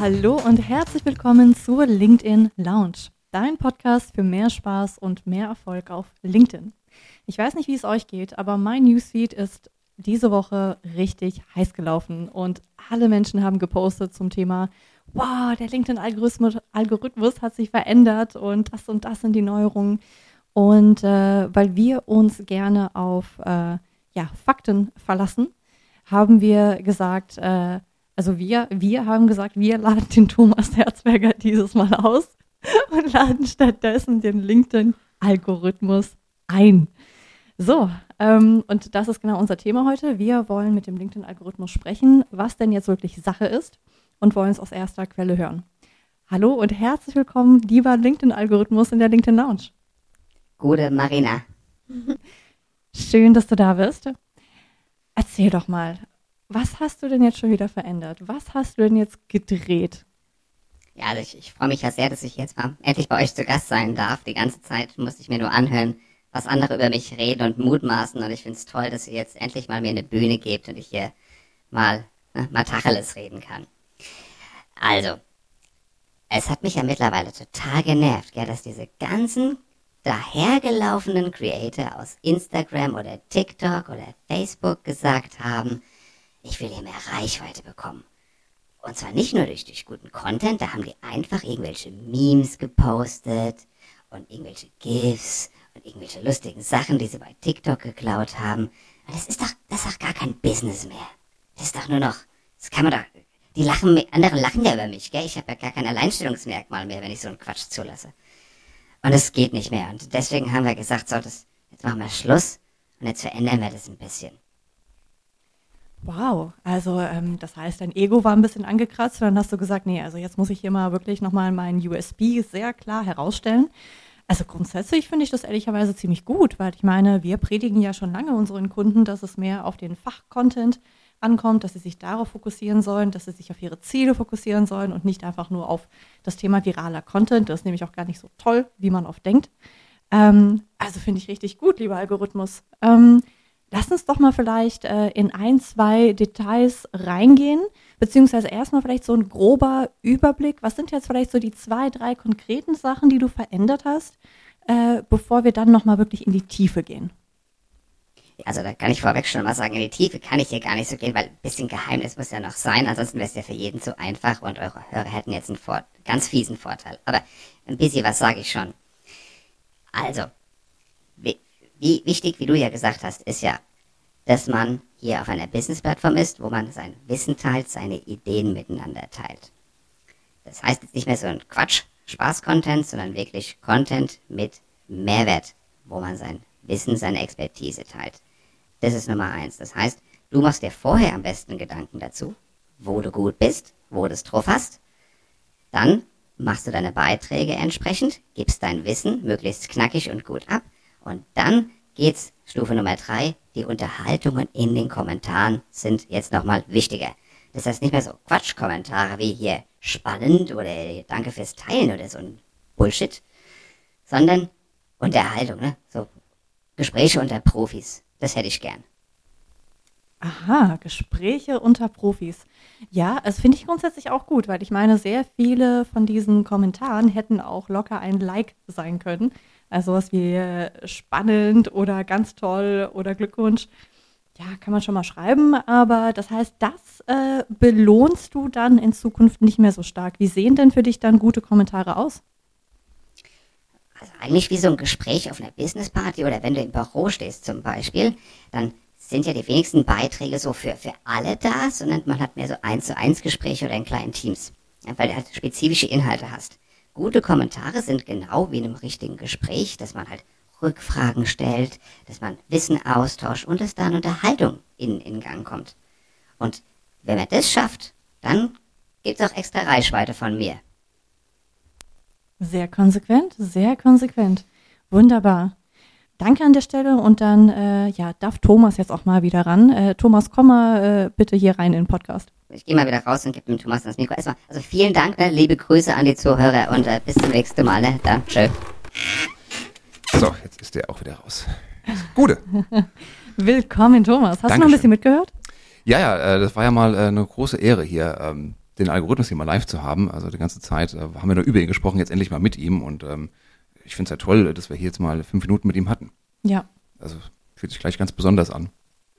Hallo und herzlich willkommen zur LinkedIn Lounge, dein Podcast für mehr Spaß und mehr Erfolg auf LinkedIn. Ich weiß nicht, wie es euch geht, aber mein Newsfeed ist diese Woche richtig heiß gelaufen und alle Menschen haben gepostet zum Thema, wow, der LinkedIn-Algorithmus Algorithmus hat sich verändert und das und das sind die Neuerungen. Und äh, weil wir uns gerne auf äh, ja, Fakten verlassen, haben wir gesagt, äh, also wir, wir haben gesagt, wir laden den Thomas Herzberger dieses Mal aus und laden stattdessen den LinkedIn-Algorithmus ein. So, ähm, und das ist genau unser Thema heute. Wir wollen mit dem LinkedIn-Algorithmus sprechen, was denn jetzt wirklich Sache ist und wollen es aus erster Quelle hören. Hallo und herzlich willkommen, lieber LinkedIn-Algorithmus in der LinkedIn Lounge. Gute Marina. Schön, dass du da bist. Erzähl doch mal, was hast du denn jetzt schon wieder verändert? Was hast du denn jetzt gedreht? Ja, also ich, ich freue mich ja sehr, dass ich jetzt mal endlich bei euch zu Gast sein darf. Die ganze Zeit musste ich mir nur anhören, was andere über mich reden und mutmaßen. Und ich finde es toll, dass ihr jetzt endlich mal mir eine Bühne gebt und ich hier mal, ne, mal Tacheles reden kann. Also, es hat mich ja mittlerweile total genervt, gell, dass diese ganzen dahergelaufenen Creator aus Instagram oder TikTok oder Facebook gesagt haben, ich will hier mehr Reichweite bekommen. Und zwar nicht nur durch, durch guten Content, da haben die einfach irgendwelche Memes gepostet und irgendwelche GIFs und irgendwelche lustigen Sachen, die sie bei TikTok geklaut haben. Und das ist doch, das ist doch gar kein Business mehr. Das ist doch nur noch, das kann man doch, die lachen, andere lachen ja über mich, gell? Ich habe ja gar kein Alleinstellungsmerkmal mehr, wenn ich so einen Quatsch zulasse. Und es geht nicht mehr. Und deswegen haben wir gesagt, so, das, jetzt machen wir Schluss und jetzt verändern wir das ein bisschen. Wow, also ähm, das heißt, dein Ego war ein bisschen angekratzt und dann hast du gesagt, nee, also jetzt muss ich hier mal wirklich nochmal meinen USB sehr klar herausstellen. Also grundsätzlich finde ich das ehrlicherweise ziemlich gut, weil ich meine, wir predigen ja schon lange unseren Kunden, dass es mehr auf den Fachcontent ankommt, dass sie sich darauf fokussieren sollen, dass sie sich auf ihre Ziele fokussieren sollen und nicht einfach nur auf das Thema viraler Content. Das ist nämlich auch gar nicht so toll, wie man oft denkt. Ähm, also finde ich richtig gut, lieber Algorithmus. Ähm, Lass uns doch mal vielleicht äh, in ein, zwei Details reingehen, beziehungsweise erstmal vielleicht so ein grober Überblick. Was sind jetzt vielleicht so die zwei, drei konkreten Sachen, die du verändert hast, äh, bevor wir dann nochmal wirklich in die Tiefe gehen? Also da kann ich vorweg schon mal sagen, in die Tiefe kann ich hier gar nicht so gehen, weil ein bisschen Geheimnis muss ja noch sein, ansonsten wäre es ja für jeden zu einfach und eure Hörer hätten jetzt einen Vor ganz fiesen Vorteil. Aber ein bisschen was sage ich schon. Also, wie wichtig, wie du ja gesagt hast, ist ja, dass man hier auf einer Business-Plattform ist, wo man sein Wissen teilt, seine Ideen miteinander teilt. Das heißt jetzt nicht mehr so ein Quatsch, Spaß-Content, sondern wirklich Content mit Mehrwert, wo man sein Wissen, seine Expertise teilt. Das ist Nummer eins. Das heißt, du machst dir vorher am besten Gedanken dazu, wo du gut bist, wo du es drauf hast. Dann machst du deine Beiträge entsprechend, gibst dein Wissen möglichst knackig und gut ab und dann geht's Stufe Nummer drei. Die Unterhaltungen in den Kommentaren sind jetzt nochmal wichtiger. Das heißt nicht mehr so Quatschkommentare wie hier spannend oder danke fürs Teilen oder so ein Bullshit, sondern Unterhaltung, ne? So Gespräche unter Profis. Das hätte ich gern. Aha, Gespräche unter Profis. Ja, das finde ich grundsätzlich auch gut, weil ich meine, sehr viele von diesen Kommentaren hätten auch locker ein Like sein können. Also was wie äh, spannend oder ganz toll oder Glückwunsch. Ja, kann man schon mal schreiben, aber das heißt, das äh, belohnst du dann in Zukunft nicht mehr so stark. Wie sehen denn für dich dann gute Kommentare aus? Also eigentlich wie so ein Gespräch auf einer Businessparty oder wenn du im Büro stehst zum Beispiel, dann sind ja die wenigsten Beiträge so für, für alle da, sondern man hat mehr so eins zu eins Gespräche oder in kleinen Teams, weil du halt spezifische Inhalte hast. Gute Kommentare sind genau wie in einem richtigen Gespräch, dass man halt Rückfragen stellt, dass man Wissen austauscht und dass da eine Unterhaltung in, in Gang kommt. Und wenn man das schafft, dann gibt's auch extra Reichweite von mir. Sehr konsequent, sehr konsequent. Wunderbar. Danke an der Stelle und dann äh, ja, darf Thomas jetzt auch mal wieder ran. Äh, Thomas, komm mal äh, bitte hier rein in den Podcast. Ich gehe mal wieder raus und gebe dem Thomas das Mikro. Erstmal, also vielen Dank, ne? liebe Grüße an die Zuhörer und äh, bis zum nächsten Mal. Ne? Dann, tschö. So, jetzt ist der auch wieder raus. Gute. Willkommen, Thomas. Hast Dankeschön. du noch ein bisschen mitgehört? Ja, ja, äh, das war ja mal äh, eine große Ehre hier, ähm, den Algorithmus hier mal live zu haben. Also die ganze Zeit äh, haben wir nur über ihn gesprochen, jetzt endlich mal mit ihm. Und ähm, ich finde es ja toll, dass wir hier jetzt mal fünf Minuten mit ihm hatten. Ja. Also fühlt sich gleich ganz besonders an.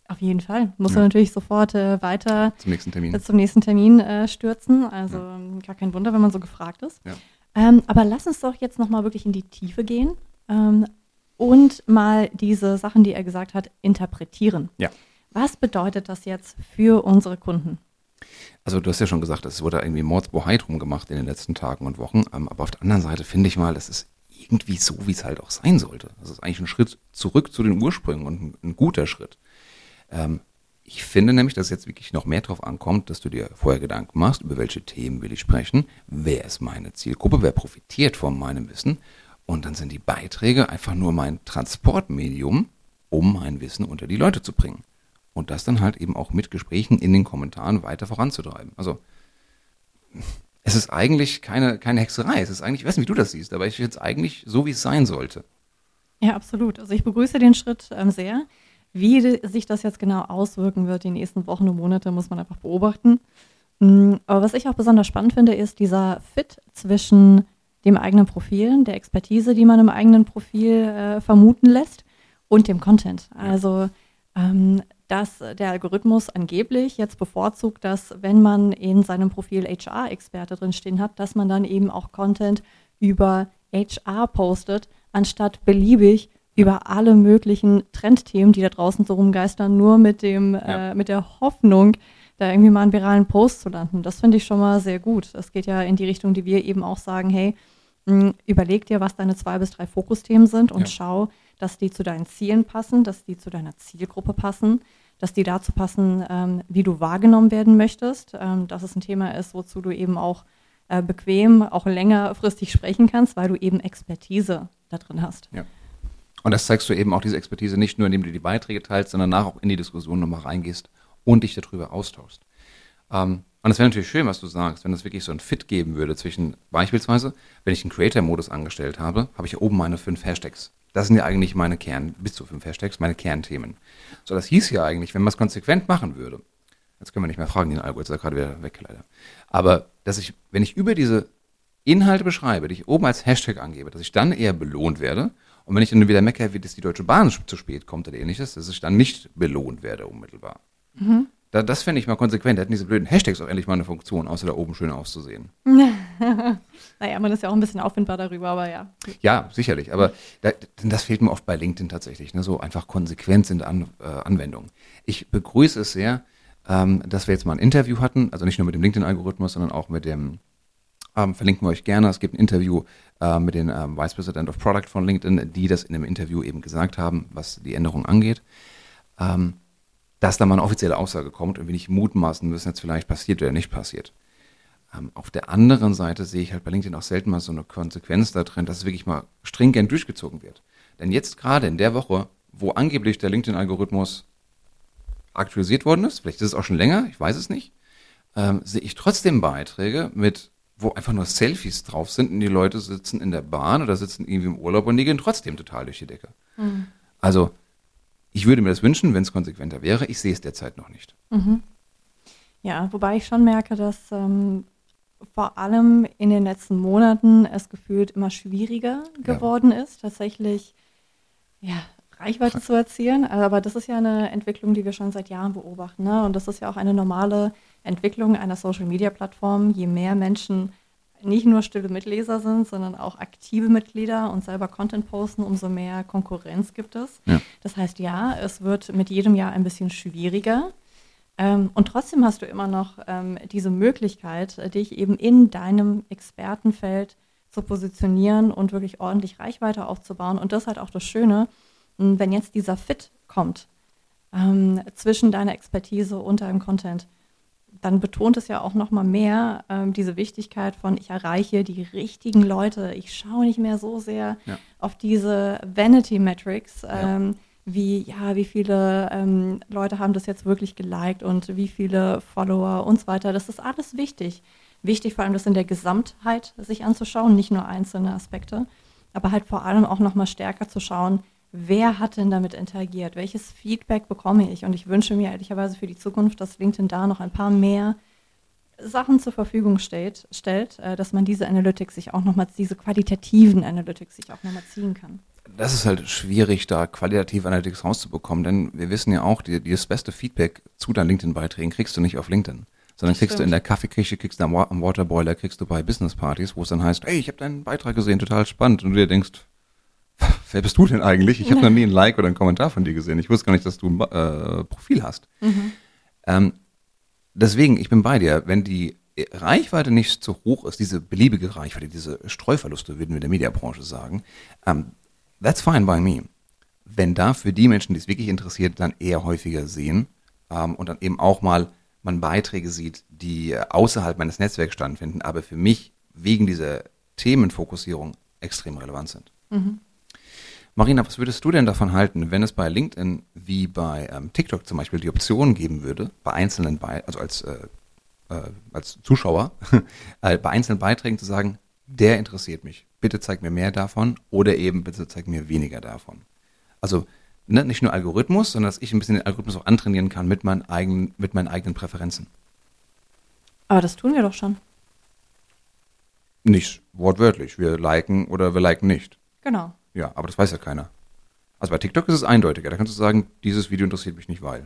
Auf jeden Fall. Muss Ja. er natürlich sofort äh, weiter Zum nächsten Termin. zum nächsten Termin äh, stürzen. Also ähm, gar kein Wunder, wenn man so gefragt ist. Ja. Ähm, aber lass uns doch jetzt nochmal wirklich in die Tiefe gehen ähm, und mal diese Sachen, die er gesagt hat, interpretieren. Ja. Was bedeutet das jetzt für unsere Kunden? Also du hast ja schon gesagt, es wurde irgendwie Mordsbohai drum gemacht in den letzten Tagen und Wochen. Ähm, aber auf der anderen Seite finde ich mal, das ist irgendwie so, wie es halt auch sein sollte. Das ist eigentlich ein Schritt zurück zu den Ursprüngen und ein, ein guter Schritt. Ähm, ich finde nämlich, dass jetzt wirklich noch mehr darauf ankommt, dass du dir vorher Gedanken machst, über welche Themen will ich sprechen, wer ist meine Zielgruppe, wer profitiert von meinem Wissen. Und dann sind die Beiträge einfach nur mein Transportmedium, um mein Wissen unter die Leute zu bringen. Und das dann halt eben auch mit Gesprächen in den Kommentaren weiter voranzutreiben. Also es ist eigentlich keine, keine Hexerei. Es ist eigentlich, ich weiß nicht, wie du das siehst, aber ich finde es eigentlich so, wie es sein sollte. Ja, absolut. Also ich begrüße den Schritt ähm, sehr. Wie sich das jetzt genau auswirken wird, die nächsten Wochen und Monate, muss man einfach beobachten. Mm, Aber was ich auch besonders spannend finde, ist dieser Fit zwischen dem eigenen Profil, der Expertise, die man im eigenen Profil äh, vermuten lässt, und dem Content. Also, ähm, dass der Algorithmus angeblich jetzt bevorzugt, dass wenn man in seinem Profil HR-Experte drinstehen hat, dass man dann eben auch Content über HR postet, anstatt beliebig über alle möglichen Trendthemen, die da draußen so rumgeistern, nur mit dem, Ja. äh, mit der Hoffnung, da irgendwie mal einen viralen Post zu landen. Das finde ich schon mal sehr gut. Das geht ja in die Richtung, die wir eben auch sagen, hey, mh, überleg dir, was deine zwei bis drei Fokusthemen sind und Ja. schau, dass die zu deinen Zielen passen, dass die zu deiner Zielgruppe passen, dass die dazu passen, ähm, wie du wahrgenommen werden möchtest, ähm, dass es ein Thema ist, wozu du eben auch äh, bequem, auch längerfristig sprechen kannst, weil du eben Expertise da drin hast. Und das zeigst du eben auch diese Expertise nicht nur, indem du die Beiträge teilst, sondern danach auch in die Diskussion nochmal reingehst und dich darüber austauschst. Ähm, und es wäre natürlich schön, was du sagst, wenn es wirklich so ein Fit geben würde zwischen, beispielsweise, wenn ich einen Creator-Modus angestellt habe, habe ich ja oben meine fünf Hashtags. Das sind ja eigentlich meine Kern, bis zu fünf Hashtags, meine Kernthemen. So, das hieß ja eigentlich, wenn man es konsequent machen würde, jetzt können wir nicht mehr fragen, den Algo ist ja gerade wieder weg, leider. Aber, dass ich, wenn ich über diese Inhalte beschreibe, die ich oben als Hashtag angebe, dass ich dann eher belohnt werde. Und wenn ich dann wieder meckere, wie dass die Deutsche Bahn zu spät kommt oder ähnliches, dass ich dann nicht belohnt werde unmittelbar. Da, das fände ich mal konsequent. Da hätten diese blöden Hashtags auch endlich mal eine Funktion, außer da oben schön auszusehen. Naja, man ist ja auch ein bisschen auffindbar darüber, aber ja. Ja, sicherlich. Aber da, das fehlt mir oft bei LinkedIn tatsächlich. Ne? So einfach Konsequenz in der An, äh, Anwendung. Ich begrüße es sehr, ähm, dass wir jetzt mal ein Interview hatten. Also nicht nur mit dem LinkedIn-Algorithmus, sondern auch mit dem, ähm, verlinken wir euch gerne. Es gibt ein Interview äh, mit dem ähm, Vice President of Product von LinkedIn, die das in dem Interview eben gesagt haben, was die Änderung angeht. Ähm, dass da mal eine offizielle Aussage kommt und wir nicht mutmaßen müssen, jetzt vielleicht passiert oder nicht passiert. Ähm, auf der anderen Seite sehe ich halt bei LinkedIn auch selten mal so eine Konsequenz da drin, dass es wirklich mal stringent durchgezogen wird. Denn jetzt gerade in der Woche, wo angeblich der LinkedIn-Algorithmus aktualisiert worden ist, vielleicht ist es auch schon länger, ich weiß es nicht, ähm, sehe ich trotzdem Beiträge mit, wo einfach nur Selfies drauf sind und die Leute sitzen in der Bahn oder sitzen irgendwie im Urlaub und die gehen trotzdem total durch die Decke. Also, ich würde mir das wünschen, wenn es konsequenter wäre. Ich sehe es derzeit noch nicht. Ja, wobei ich schon merke, dass ähm, vor allem in den letzten Monaten es gefühlt immer schwieriger geworden ist, tatsächlich ja, Reichweite zu erzielen. Aber das ist ja eine Entwicklung, die wir schon seit Jahren beobachten. Ne? Und das ist ja auch eine normale Entwicklung einer Social-Media-Plattform. Je mehr Menschen nicht nur stille Mitleser sind, sondern auch aktive Mitglieder und selber Content posten, umso mehr Konkurrenz gibt es. Ja. Das heißt, ja, es wird mit jedem Jahr ein bisschen schwieriger. Ähm, und trotzdem hast du immer noch ähm, diese Möglichkeit, äh, dich eben in deinem Expertenfeld zu positionieren und wirklich ordentlich Reichweite aufzubauen. Und das ist halt auch das Schöne, wenn jetzt dieser Fit kommt ähm, zwischen deiner Expertise und deinem Content, dann betont es ja auch noch mal mehr ähm, diese Wichtigkeit von, ich erreiche die richtigen Leute. Ich schaue nicht mehr so sehr Ja. auf diese Vanity Metrics, Ja. ähm, wie, ja, wie viele ähm, Leute haben das jetzt wirklich geliked und wie viele Follower und so weiter. Das ist alles wichtig. Wichtig vor allem, das in der Gesamtheit sich anzuschauen, nicht nur einzelne Aspekte, aber halt vor allem auch noch mal stärker zu schauen, wer hat denn damit interagiert, welches Feedback bekomme ich? Und ich wünsche mir ehrlicherweise für die Zukunft, dass LinkedIn da noch ein paar mehr Sachen zur Verfügung stellt, stellt äh, dass man diese Analytics sich auch nochmal, diese qualitativen Analytics sich auch nochmal ziehen kann. Das ist halt schwierig, da qualitative Analytics rauszubekommen, denn wir wissen ja auch, die, die das beste Feedback zu deinen LinkedIn-Beiträgen kriegst du nicht auf LinkedIn, sondern kriegst du in der Kaffeeküche, kriegst du am, am Waterboiler, kriegst du bei Business-Partys, wo es dann heißt, hey, ich habe deinen Beitrag gesehen, total spannend, und du dir denkst, wer bist du denn eigentlich? Ich habe noch nie ein Like oder einen Kommentar von dir gesehen. Ich wusste gar nicht, dass du ein äh, Profil hast. Mhm. Ähm, deswegen, ich bin bei dir. Wenn die Reichweite nicht zu hoch ist, diese beliebige Reichweite, diese Streuverluste, würden wir in der Mediabranche sagen, ähm, that's fine by me. Wenn da für die Menschen, die es wirklich interessiert, dann eher häufiger sehen ähm, und dann eben auch mal man Beiträge sieht, die außerhalb meines Netzwerks stattfinden, aber für mich wegen dieser Themenfokussierung extrem relevant sind. Mhm. Marina, was würdest du denn davon halten, wenn es bei LinkedIn wie bei ähm, TikTok zum Beispiel die Option geben würde, bei einzelnen, Be also als, äh, äh, als Zuschauer, äh, bei einzelnen Beiträgen zu sagen, der interessiert mich, bitte zeig mir mehr davon oder eben bitte zeig mir weniger davon. Also ne, nicht nur Algorithmus, sondern dass ich ein bisschen den Algorithmus auch antrainieren kann mit meinen eigenen, mit meinen eigenen Präferenzen. Aber das tun wir doch schon. Nicht wortwörtlich. Wir liken oder wir liken nicht. Genau. Ja, aber das weiß ja keiner. Also bei TikTok ist es eindeutiger. Da kannst du sagen, dieses Video interessiert mich nicht, weil.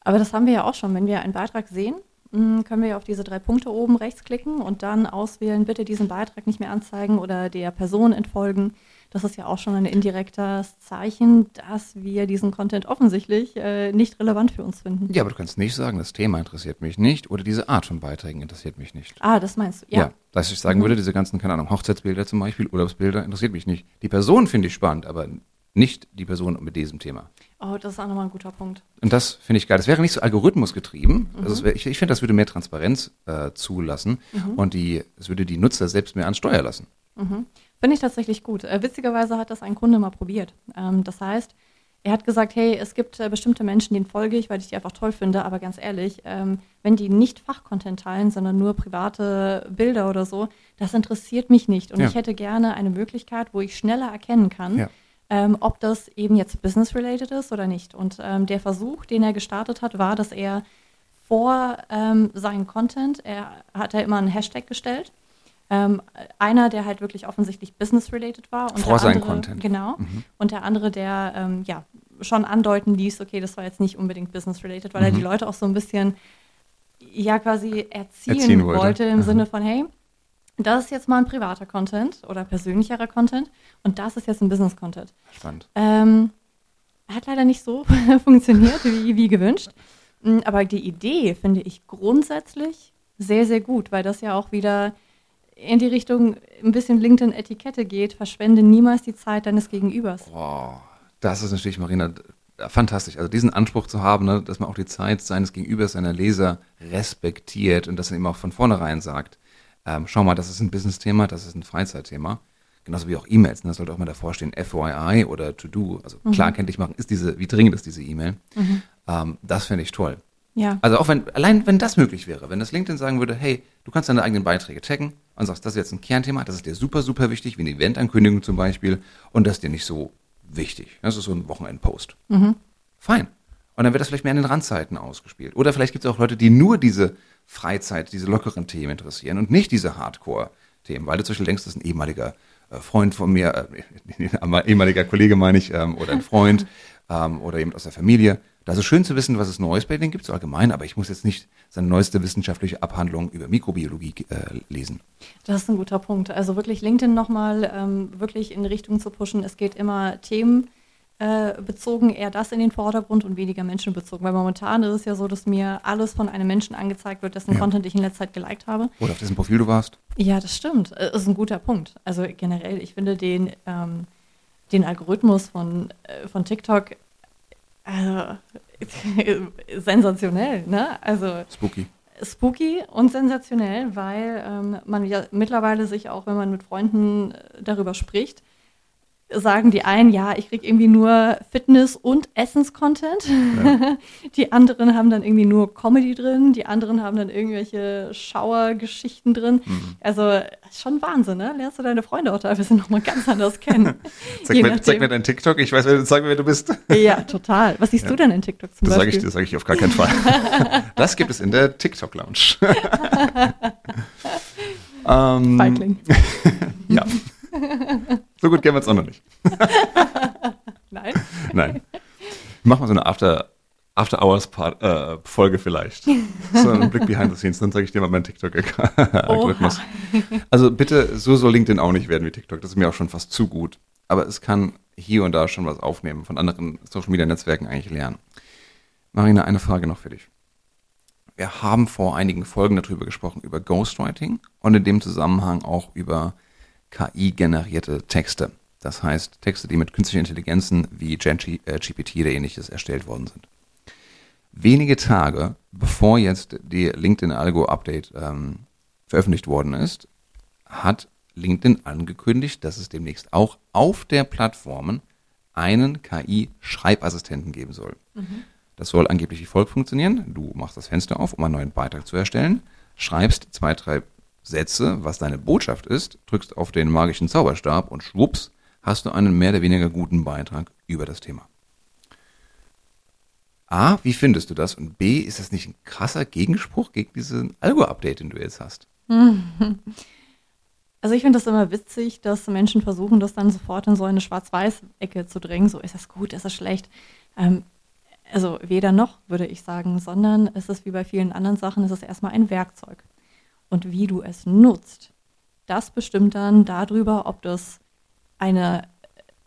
Aber das haben wir ja auch schon. Wenn wir einen Beitrag sehen, mm, können wir auf diese drei Punkte oben rechts klicken und dann auswählen, bitte diesen Beitrag nicht mehr anzeigen oder der Person entfolgen. Das ist ja auch schon ein indirektes Zeichen, dass wir diesen Content offensichtlich äh, nicht relevant für uns finden. Ja, aber du kannst nicht sagen, das Thema interessiert mich nicht oder diese Art von Beiträgen interessiert mich nicht. Ah, das meinst du, ja. Ja, dass ich sagen mhm. würde, diese ganzen, keine Ahnung, Hochzeitsbilder zum Beispiel, Urlaubsbilder interessiert mich nicht. Die Person finde ich spannend, aber nicht die Person mit diesem Thema. Oh, das ist auch nochmal ein guter Punkt. Und das finde ich geil. Das wäre nicht so algorithmusgetrieben. Mhm. Also wär, ich, ich finde, das würde mehr Transparenz äh, zulassen mhm. und die, es würde die Nutzer selbst mehr an Steuer lassen. Mhm. Finde ich tatsächlich gut. Äh, witzigerweise hat das ein Kunde mal probiert. Ähm, das heißt, er hat gesagt, hey, es gibt äh, bestimmte Menschen, denen folge ich, weil ich die einfach toll finde, aber ganz ehrlich, ähm, wenn die nicht Fachcontent teilen, sondern nur private Bilder oder so, das interessiert mich nicht. Und ja. ich hätte gerne eine Möglichkeit, wo ich schneller erkennen kann, ja. ähm, ob das eben jetzt business-related ist oder nicht. Und ähm, der Versuch, den er gestartet hat, war, dass er vor ähm, seinen Content, er hat er immer einen Hashtag gestellt ähm, einer, der halt wirklich offensichtlich business-related war. Und Vor seinem Content. Genau. Mhm. Und der andere, der ähm, ja schon andeuten ließ, okay, das war jetzt nicht unbedingt business-related, weil mhm. er die Leute auch so ein bisschen ja quasi erziehen, erziehen wollte. wollte, im mhm. Sinne von, hey, das ist jetzt mal ein privater Content oder persönlicherer Content und das ist jetzt ein Business-Content. Spannend. Ähm, hat leider nicht so funktioniert, wie, wie gewünscht. Mm, aber die Idee finde ich grundsätzlich sehr, sehr gut, weil das ja auch wieder in die Richtung ein bisschen LinkedIn-Etikette geht, verschwende niemals die Zeit deines Gegenübers. Wow, das ist natürlich, Marina, fantastisch. Also diesen Anspruch zu haben, ne, dass man auch die Zeit seines Gegenübers, seiner Leser respektiert und dass er eben auch von vornherein sagt, ähm, schau mal, das ist ein Business-Thema, das ist ein Freizeitthema. Genauso wie auch E-Mails, ne? das sollte auch mal davor stehen, FYI oder To-Do. Also mhm. klar kenntlich machen, ist diese, wie dringend ist diese E-Mail. Mhm. Ähm, das finde ich toll. Ja. Also auch wenn, allein wenn das möglich wäre, wenn das LinkedIn sagen würde, hey, du kannst deine eigenen Beiträge taggen und sagst, das ist jetzt ein Kernthema, das ist dir super, super wichtig, wie eine Eventankündigung zum Beispiel, und das ist dir nicht so wichtig. Das ist so ein Wochenendpost. Mhm. Fein. Und dann wird das vielleicht mehr an den Randzeiten ausgespielt. Oder vielleicht gibt es auch Leute, die nur diese Freizeit, diese lockeren Themen interessieren und nicht diese Hardcore-Themen, weil du zum Beispiel denkst, das ist ein ehemaliger äh, Freund von mir, äh, ehemaliger Kollege meine ich, ähm, oder ein Freund ähm, oder jemand aus der Familie, da ist es schön zu wissen, was es Neues bei denen gibt, so allgemein, aber ich muss jetzt nicht seine neueste wissenschaftliche Abhandlung über Mikrobiologie äh, lesen. Das ist ein guter Punkt. Also wirklich LinkedIn nochmal ähm, wirklich in Richtung zu pushen. Es geht immer Themen äh, bezogen, eher das in den Vordergrund und weniger menschenbezogen. Weil momentan ist es ja so, dass mir alles von einem Menschen angezeigt wird, dessen ja. Content ich in letzter Zeit geliked habe. Oder auf dessen Profil du warst. Ja, das stimmt. Das äh, ist ein guter Punkt. Also generell, ich finde den, ähm, den Algorithmus von, äh, von TikTok also, sensationell, ne? Also spooky. Spooky und sensationell, weil ähm, man ja mittlerweile sich auch, wenn man mit Freunden äh, darüber spricht, sagen die einen, ja, ich kriege irgendwie nur Fitness- und Essens-Content. Ja. Die anderen haben dann irgendwie nur Comedy drin, die anderen haben dann irgendwelche Schauergeschichten drin. Mhm. Also schon Wahnsinn, ne? Lernst du deine Freunde auch teilweise nochmal ganz anders kennen. zeig, mir, zeig mir dein TikTok, ich weiß, sag mir, wer du bist. Ja, total. Was siehst ja. du denn in TikTok zum das Beispiel? Sag ich, das sage ich auf gar keinen Fall. das gibt es in der TikTok-Lounge. ähm, Feigling. ja. So gut kennen wir es auch noch nicht. Nein? Nein. Machen wir so eine After, After Hours Part, äh, Folge vielleicht. So ein Blick behind the scenes, dann zeige ich dir mal meinen TikTok-Algorithmus. Also bitte, so soll LinkedIn auch nicht werden wie TikTok. Das ist mir auch schon fast zu gut. Aber es kann hier und da schon was aufnehmen, von anderen Social Media Netzwerken eigentlich lernen. Marina, eine Frage noch für dich. Wir haben vor einigen Folgen darüber gesprochen, über Ghostwriting und in dem Zusammenhang auch über KI-generierte Texte. Das heißt, Texte, die mit künstlichen Intelligenzen wie GPT oder ähnliches erstellt worden sind. Wenige Tage bevor jetzt die LinkedIn-Algo-Update ähm, veröffentlicht worden ist, hat LinkedIn angekündigt, dass es demnächst auch auf der Plattformen einen KI-Schreibassistenten geben soll. Mhm. Das soll angeblich wie folgt funktionieren. Du machst das Fenster auf, um einen neuen Beitrag zu erstellen, schreibst zwei, drei Sätze, was deine Botschaft ist, drückst auf den magischen Zauberstab und schwupps, hast du einen mehr oder weniger guten Beitrag über das Thema. A, wie findest du das? Und B, ist das nicht ein krasser Gegenspruch gegen diesen Algo-Update, den du jetzt hast? Also ich finde das immer witzig, dass Menschen versuchen, das dann sofort in so eine Schwarz-Weiß-Ecke zu drängen. So, ist das gut, ist das schlecht? Ähm, also weder noch, würde ich sagen, sondern es ist wie bei vielen anderen Sachen, es ist erstmal ein Werkzeug und wie du es nutzt, das bestimmt dann darüber, ob das eine,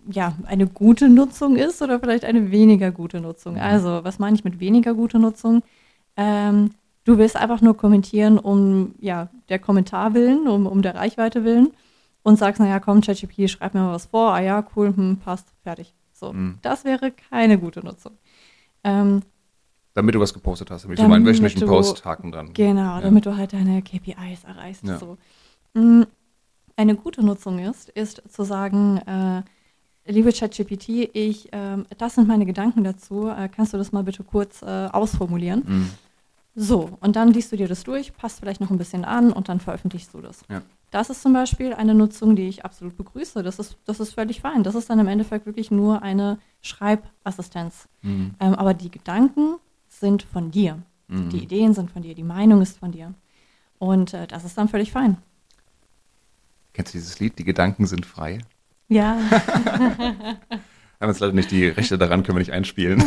ja, eine gute Nutzung ist oder vielleicht eine weniger gute Nutzung. Mhm. Also, was meine ich mit weniger gute Nutzung? Ähm, du willst einfach nur kommentieren um ja, der Kommentar willen, um, um der Reichweite willen und sagst, naja, komm, ChatGPT, schreib mir mal was vor, ah ja, cool, hm, passt, fertig. So, mhm. das wäre keine gute Nutzung. Ähm, damit du was gepostet hast, damit, damit du meinen wöchentlichen Post-Haken dran. Genau, ja. damit du halt deine KPIs erreichst. Ja. So. Mm, eine gute Nutzung ist, ist zu sagen, äh, liebe ChatGPT, ich, äh, das sind meine Gedanken dazu, äh, kannst du das mal bitte kurz äh, ausformulieren? Mhm. So, und dann liest du dir das durch, passt vielleicht noch ein bisschen an und dann veröffentlichst du das. Ja. Das ist zum Beispiel eine Nutzung, die ich absolut begrüße. Das ist, das ist völlig fein. Das ist dann im Endeffekt wirklich nur eine Schreibassistenz. Mhm. Ähm, aber die Gedanken sind von dir. Mhm. Die Ideen sind von dir, die Meinung ist von dir. Und äh, das ist dann völlig fein. Kennst du dieses Lied? Die Gedanken sind frei. Ja. Haben jetzt leider nicht die Rechte daran, können wir nicht einspielen.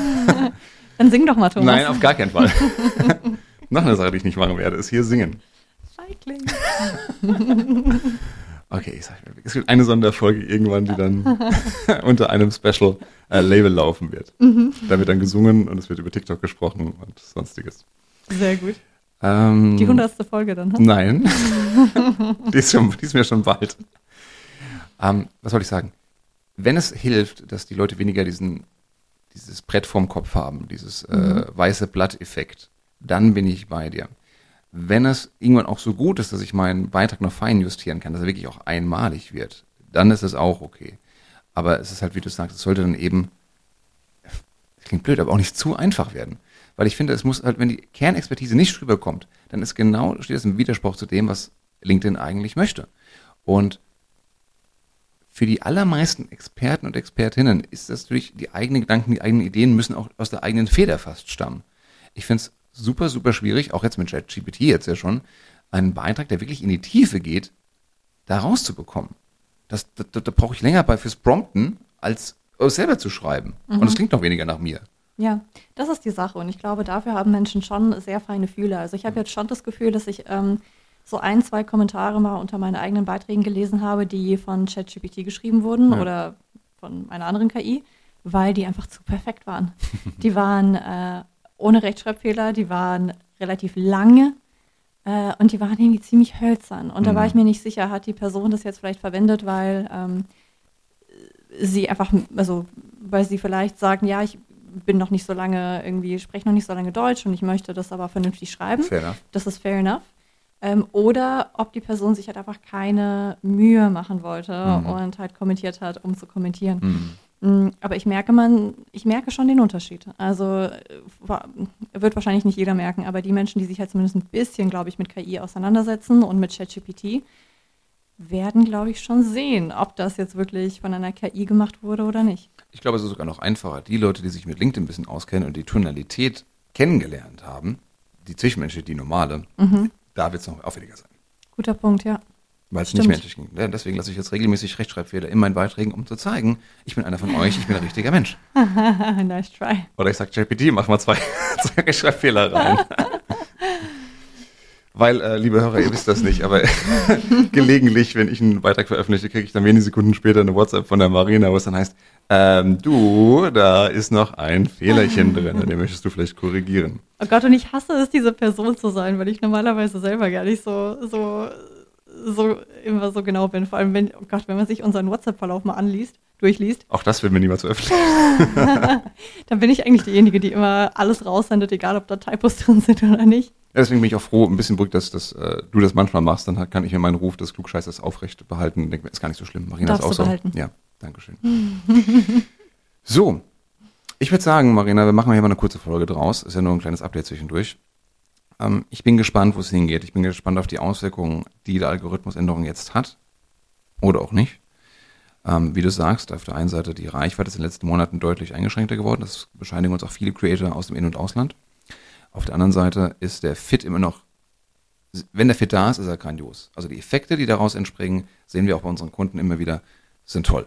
Dann sing doch mal, Thomas. Nein, auf gar keinen Fall. Noch eine Sache, die ich nicht machen werde, ist hier singen. Cycling. Okay, ich sag, es gibt eine Sonderfolge irgendwann, die dann unter einem Special äh, Label laufen wird. Mhm. Da wird dann gesungen und es wird über TikTok gesprochen und sonstiges. Sehr gut. Ähm, die hundertste Folge dann, hm? Nein. die, ist schon, die ist mir schon bald. Ähm, was soll ich sagen? Wenn es hilft, dass die Leute weniger diesen, dieses Brett vorm Kopf haben, dieses äh, mhm. weiße Blatt-Effekt, dann bin ich bei dir wenn es irgendwann auch so gut ist, dass ich meinen Beitrag noch fein justieren kann, dass er wirklich auch einmalig wird, dann ist es auch okay. Aber es ist halt, wie du sagst, es sollte dann eben, klingt blöd, aber auch nicht zu einfach werden. Weil ich finde, es muss halt, wenn die Kernexpertise nicht rüberkommt, dann ist genau, steht es im Widerspruch zu dem, was LinkedIn eigentlich möchte. Und für die allermeisten Experten und Expertinnen ist das natürlich, die eigenen Gedanken, die eigenen Ideen müssen auch aus der eigenen Feder fast stammen. Ich finde es super, super schwierig, auch jetzt mit ChatGPT jetzt ja schon, einen Beitrag, der wirklich in die Tiefe geht, da rauszubekommen. Das, da, da, brauche ich länger bei fürs Prompten, als selber zu schreiben. Mhm. Und es klingt noch weniger nach mir. Ja, das ist die Sache. Und ich glaube, dafür haben Menschen schon sehr feine Fühler. Also ich habe jetzt schon das Gefühl, dass ich ähm, so ein, zwei Kommentare mal unter meinen eigenen Beiträgen gelesen habe, die von ChatGPT geschrieben wurden ja. oder von einer anderen KI, weil die einfach zu perfekt waren. die waren äh, ohne Rechtschreibfehler, die waren relativ lange äh, und die waren irgendwie ziemlich hölzern. Und mhm. da war ich mhm. mir nicht sicher, hat die Person das jetzt vielleicht verwendet, weil ähm, sie einfach, also weil sie vielleicht sagen, ja, ich bin noch nicht so lange irgendwie, spreche noch nicht so lange Deutsch und ich möchte das aber vernünftig schreiben. Fair enough. Das ist fair enough. Ähm, oder ob die Person sich halt einfach keine Mühe machen wollte Mhm. und halt kommentiert hat, um zu kommentieren. Mhm. Mm, Aber ich merke man, ich merke schon den Unterschied. Also äh, wird wahrscheinlich nicht jeder merken, aber die Menschen, die sich halt zumindest ein bisschen, glaube ich, mit KI auseinandersetzen und mit ChatGPT, werden, glaube ich, schon sehen, ob das jetzt wirklich von einer KI gemacht wurde oder nicht. Ich glaube, es ist sogar noch einfacher. Die Leute, die sich mit LinkedIn ein bisschen auskennen und die Tonalität kennengelernt haben, die zwischenmenschliche, die normale, da wird es noch auffälliger sein. Guter Punkt, ja. Weil es nicht menschlich ging. Deswegen lasse ich jetzt regelmäßig Rechtschreibfehler in meinen Beiträgen, um zu zeigen, ich bin einer von euch, ich bin ein richtiger Mensch. nice try. Oder ich sage JPT, mach mal zwei, zwei Rechtschreibfehler rein. Weil, äh, liebe Hörer, ihr wisst das nicht, aber gelegentlich, wenn ich einen Beitrag veröffentliche, kriege ich dann wenige Sekunden später eine WhatsApp von der Marina, wo es dann heißt, ähm, du, da ist noch ein Fehlerchen drin, den möchtest du vielleicht korrigieren. Oh Gott, und ich hasse es, diese Person zu sein, weil ich normalerweise selber gar nicht so, so, so immer so genau bin. Vor allem, wenn, oh Gott, wenn man sich unseren WhatsApp-Verlauf mal anliest, durchliest, Auch das will mir niemals veröffentlichen. dann bin ich eigentlich diejenige, die immer alles raussendet, egal ob da Typos drin sind oder nicht. Ja, deswegen bin ich auch froh, ein bisschen beruhigt, dass, dass äh, du das manchmal machst, dann kann ich mir meinen Ruf des Klugscheißers aufrecht behalten und denke mir, ist gar nicht so schlimm. Marina Darfst ist auch so. behalten. Ja, Dankeschön. so, ich würde sagen, Marina, wir machen hier mal eine kurze Folge draus. Ist ja nur ein kleines Update zwischendurch. Ähm, ich bin gespannt, wo es hingeht. Ich bin gespannt auf die Auswirkungen, die der Algorithmusänderung jetzt hat. Oder auch nicht. Ähm, wie du sagst, auf der einen Seite die Reichweite ist in den letzten Monaten deutlich eingeschränkter geworden. Das bescheinigen uns auch viele Creator aus dem In- und Ausland. Auf der anderen Seite ist der Fit immer noch, wenn der Fit da ist, ist er grandios. Also die Effekte, die daraus entspringen, sehen wir auch bei unseren Kunden immer wieder, sind toll.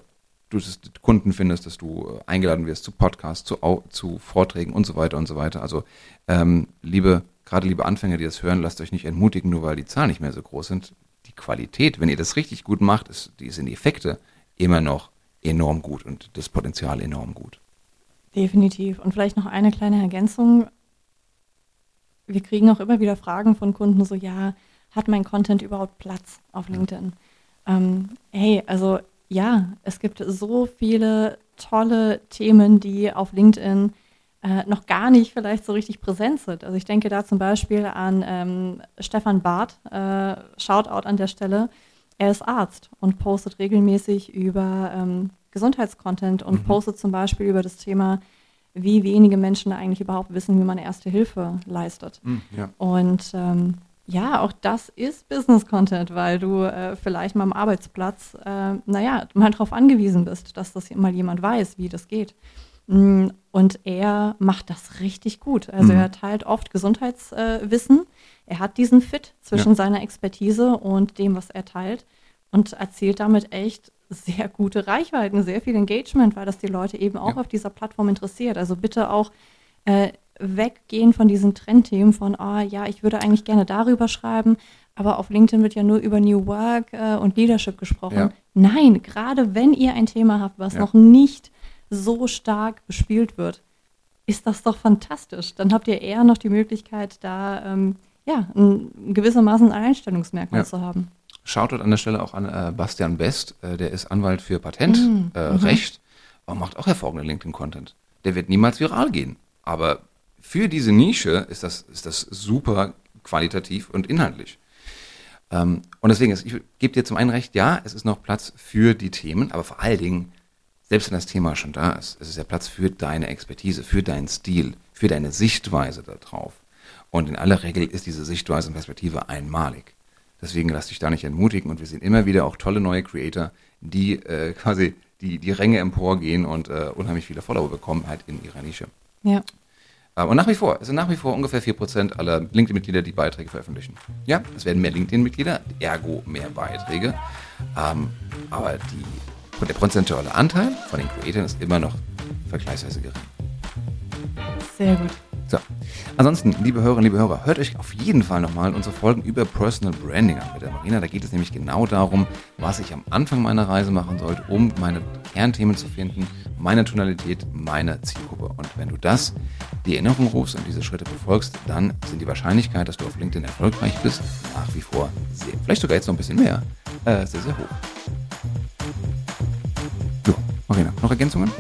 Du Kunden findest, dass du äh, eingeladen wirst zu Podcasts, zu, zu Vorträgen und so weiter und so weiter. Also ähm, liebe, gerade liebe Anfänger, die das hören, lasst euch nicht entmutigen, nur weil die Zahlen nicht mehr so groß sind. Die Qualität, wenn ihr das richtig gut macht, ist, die sind die Effekte immer noch enorm gut und das Potenzial enorm gut. Definitiv. Und vielleicht noch eine kleine Ergänzung. Wir kriegen auch immer wieder Fragen von Kunden, so ja, hat mein Content überhaupt Platz auf LinkedIn? Ähm, hey, also ja, es gibt so viele tolle Themen, die auf LinkedIn äh, noch gar nicht vielleicht so richtig präsent sind. Also ich denke da zum Beispiel an ähm, Stefan Barth, äh, Shoutout an der Stelle. Er ist Arzt und postet regelmäßig über ähm, Gesundheitscontent und Mhm. postet zum Beispiel über das Thema, wie wenige Menschen eigentlich überhaupt wissen, wie man Erste Hilfe leistet. Ja. Und ähm, ja, auch das ist Business-Content, weil du äh, vielleicht mal am Arbeitsplatz, äh, naja, mal darauf angewiesen bist, dass das mal jemand weiß, wie das geht. Mm, Und er macht das richtig gut. Also Mhm. er teilt oft Gesundheitswissen. Wissen. er hat diesen Fit zwischen Ja. seiner Expertise und dem, was er teilt und erzielt damit echt sehr gute Reichweiten, sehr viel Engagement, weil das die Leute eben auch Ja. auf dieser Plattform interessiert. Also bitte auch äh, weggehen von diesen Trendthemen von, ah ja, ich würde eigentlich gerne darüber schreiben, aber auf LinkedIn wird ja nur über New Work äh, und Leadership gesprochen. Ja. Nein, gerade wenn ihr ein Thema habt, was Ja. noch nicht so stark bespielt wird, ist das doch fantastisch. Dann habt ihr eher noch die Möglichkeit, da ähm, ja, ein, gewissermaßen ein Einstellungsmerkmal Ja. zu haben. Shoutout an der Stelle auch an äh, Bastian Best, äh, der ist Anwalt für Patentrecht, Mm, äh, mhm. Aber macht auch hervorragenden LinkedIn-Content. Der wird niemals viral gehen. Aber für diese Nische ist das, ist das super qualitativ und inhaltlich. Ähm, und deswegen, ist, ich gebe dir zum einen recht, ja, es ist noch Platz für die Themen, aber vor allen Dingen, selbst wenn das Thema schon da ist, es ist ja Platz für deine Expertise, für deinen Stil, für deine Sichtweise darauf. Und in aller Regel ist diese Sichtweise und Perspektive einmalig. Deswegen lass dich da nicht entmutigen und wir sehen immer wieder auch tolle neue Creator, die äh, quasi die, die Ränge emporgehen und äh, unheimlich viele Follower bekommen, halt in ihrer Nische. Ja. Äh, Und nach wie vor, es sind nach wie vor ungefähr 4% aller LinkedIn-Mitglieder, die Beiträge veröffentlichen. Ja, es werden mehr LinkedIn-Mitglieder, ergo mehr Beiträge. Ähm, aber die, der prozentuale Anteil von den Creatoren ist immer noch vergleichsweise gering. Sehr gut. So. Ansonsten, liebe Hörerinnen, liebe Hörer, hört euch auf jeden Fall nochmal unsere Folgen über Personal Branding an mit der Marina. Da geht es nämlich genau darum, was ich am Anfang meiner Reise machen sollte, um meine Kernthemen zu finden, meine Tonalität, meine Zielgruppe. Und wenn du das die Erinnerung rufst und diese Schritte befolgst, dann sind die Wahrscheinlichkeit, dass du auf LinkedIn erfolgreich bist, nach wie vor sehr, vielleicht sogar jetzt noch ein bisschen mehr, äh, sehr, sehr hoch. Marina, noch Ergänzungen?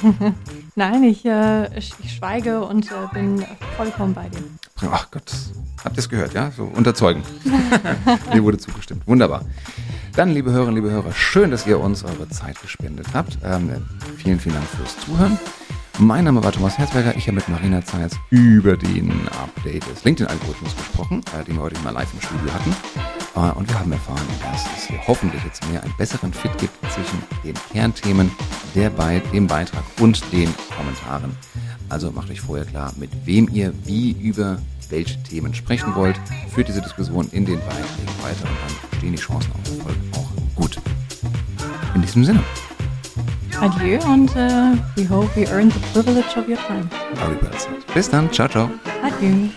Nein, ich, äh, ich, schweige und äh, bin vollkommen bei dir. Ach Gott, Habt ihr es gehört, ja? So unterzeugend. Mir wurde zugestimmt. Wunderbar. Dann, liebe Hörerinnen, liebe Hörer, schön, dass ihr uns eure Zeit gespendet habt. Ähm, vielen, vielen Dank fürs Zuhören. Mein Name war Thomas Herzberger. Ich habe mit Marina Zeitz über den Update des LinkedIn-Algorithmus gesprochen, äh, den wir heute mal live im Studio hatten. Äh, und wir haben erfahren, dass es hier hoffentlich jetzt mehr einen besseren Fit gibt zwischen den Kernthemen, der bei dem Beitrag und den Kommentaren. Also macht euch vorher klar, mit wem ihr wie über welche Themen sprechen wollt. Führt diese Diskussion in den Beiträgen weiter und dann stehen die Chancen auf Erfolg auch gut. In diesem Sinne. Adieu und uh, we hope we earned the privilege of your time. Bis dann. Ciao, ciao. Adieu.